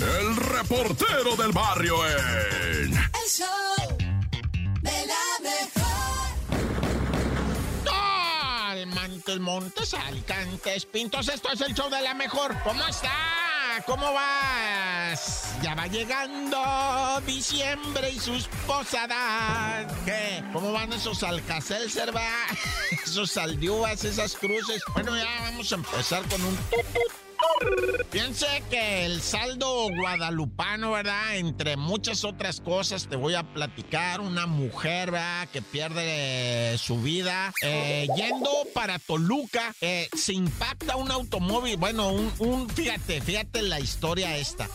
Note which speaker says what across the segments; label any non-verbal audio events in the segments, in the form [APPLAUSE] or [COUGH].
Speaker 1: el reportero del barrio en...
Speaker 2: El show de la mejor.
Speaker 3: Montes, Montes, Alicantes, Pintos. Esto es el show de la mejor. ¿Cómo está? ¿Cómo vas? Ya va llegando diciembre y sus posadas. ¿Qué? ¿Cómo van esos alcacelser, va? [LAUGHS] Esos saldiúas, esas cruces. Bueno, ya vamos a empezar con un... Piense que el saldo guadalupano, ¿verdad? Entre muchas otras cosas, te voy a platicar. Una mujer, ¿verdad? Que pierde su vida. Eh, yendo para Toluca, eh, se impacta un automóvil. Bueno, un, un fíjate, fíjate la historia esta.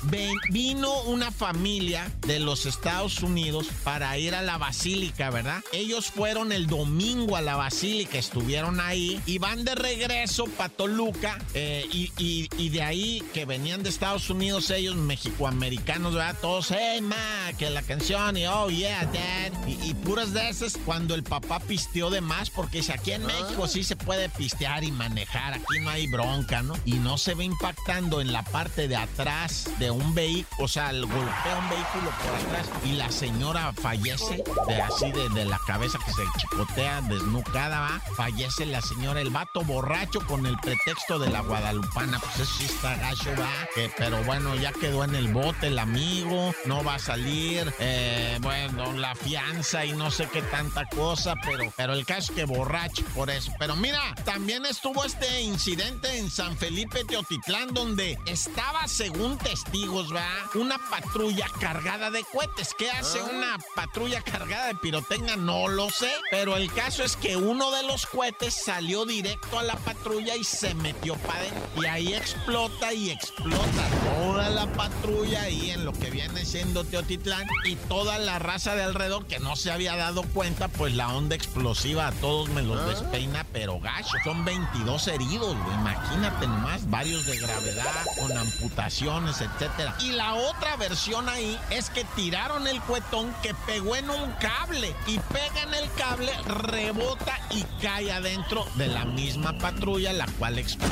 Speaker 3: Vino una familia de los Estados Unidos para ir a la basílica, ¿verdad? Ellos fueron el domingo a la basílica, estuvieron ahí y van de regreso para Toluca eh, y, y, y de ahí que venían de Estados Unidos ellos, mexicoamericanos, ¿verdad? Todos, hey, ma, que la canción y oh, yeah, dad. Y, y puras de esas cuando el papá pisteó de más, porque dice, aquí en México sí se puede pistear y manejar, aquí no hay bronca, ¿no? Y no se ve impactando en la parte de atrás de un vehículo, o sea, el golpea un vehículo por atrás y la señora fallece, de así de, de la cabeza que se chicotea, desnucada, va. Fallece la señora, el vato borracho con el pretexto de la guadalupana, pues eso sí está gacho, va. Que, pero bueno, ya quedó en el bote el amigo, no va a salir, eh, bueno, la fianza y no sé qué tanta cosa, pero, pero el caso es que borracho por eso. Pero mira, también estuvo este incidente en San Felipe Teotitlán, donde estaba, según testigos, va, una patrulla cargada de cohetes. ¿Qué hace una patrulla cargada de pirotecnia? No lo sé, pero el caso es que uno de los cohetes salió directo a la patrulla y se metió para adentro. Y ahí explota y explota toda la patrulla ahí en lo que viene siendo Teotitlán y toda la raza de alrededor que no se había dado cuenta, pues la onda explosiva a todos me los despeina, pero gacho. Son 22 heridos, güey. Imagínate nomás, varios de gravedad, con amputaciones, etcétera. Y la otra versión ahí es que tiraron el cuetón que pegó en un cable y pega en el cable, rebota y cae adentro de la misma patrulla, la cual explota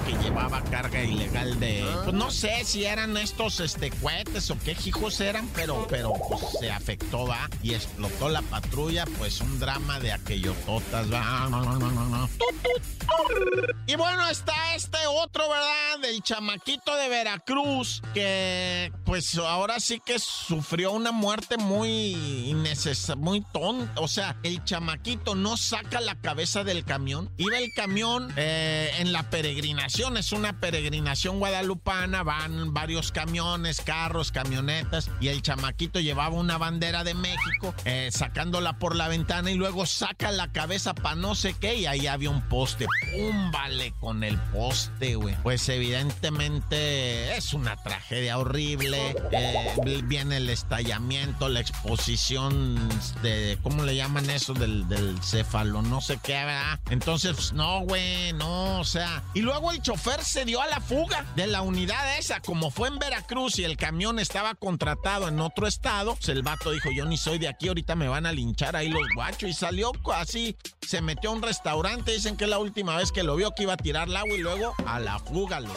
Speaker 3: porque llevaba carga ilegal de. Pues no sé si eran estos este, cohetes o qué hijos eran, pero, pero pues, se afectó, va, y explotó la patrulla, pues un drama de aquello totas, va. Y bueno, está este otro, ¿verdad? Del chamaquito de Veracruz, que pues ahora sí que sufrió una muerte muy innecesaria, muy tonta. O sea, el chamaquito no saca la cabeza del camión. Iba el camión eh, en la peregrinación, es una peregrinación guadalupana, van varios camiones, carros, camionetas, y el chamaquito llevaba una bandera de México, eh, sacándola por la ventana y luego saca la cabeza para no sé qué, y ahí había un poste. ¡Pum! Vale con el poste, Pues evidentemente es una tragedia horrible. eh, viene el estallamiento, la exposición de, ¿cómo le llaman eso? Del, del céfalo, no sé qué, ¿verdad? Entonces, pues, no, güey, no, o sea. Y luego el chofer se dio a la fuga de la unidad esa, como fue en Veracruz y el camión estaba contratado en otro estado, pues el vato dijo, yo ni soy de aquí, ahorita me van a linchar ahí los guachos. Y salió así, se metió a un restaurante, dicen que la última vez que lo vio que iba a tirar el agua y luego a la fuga, lo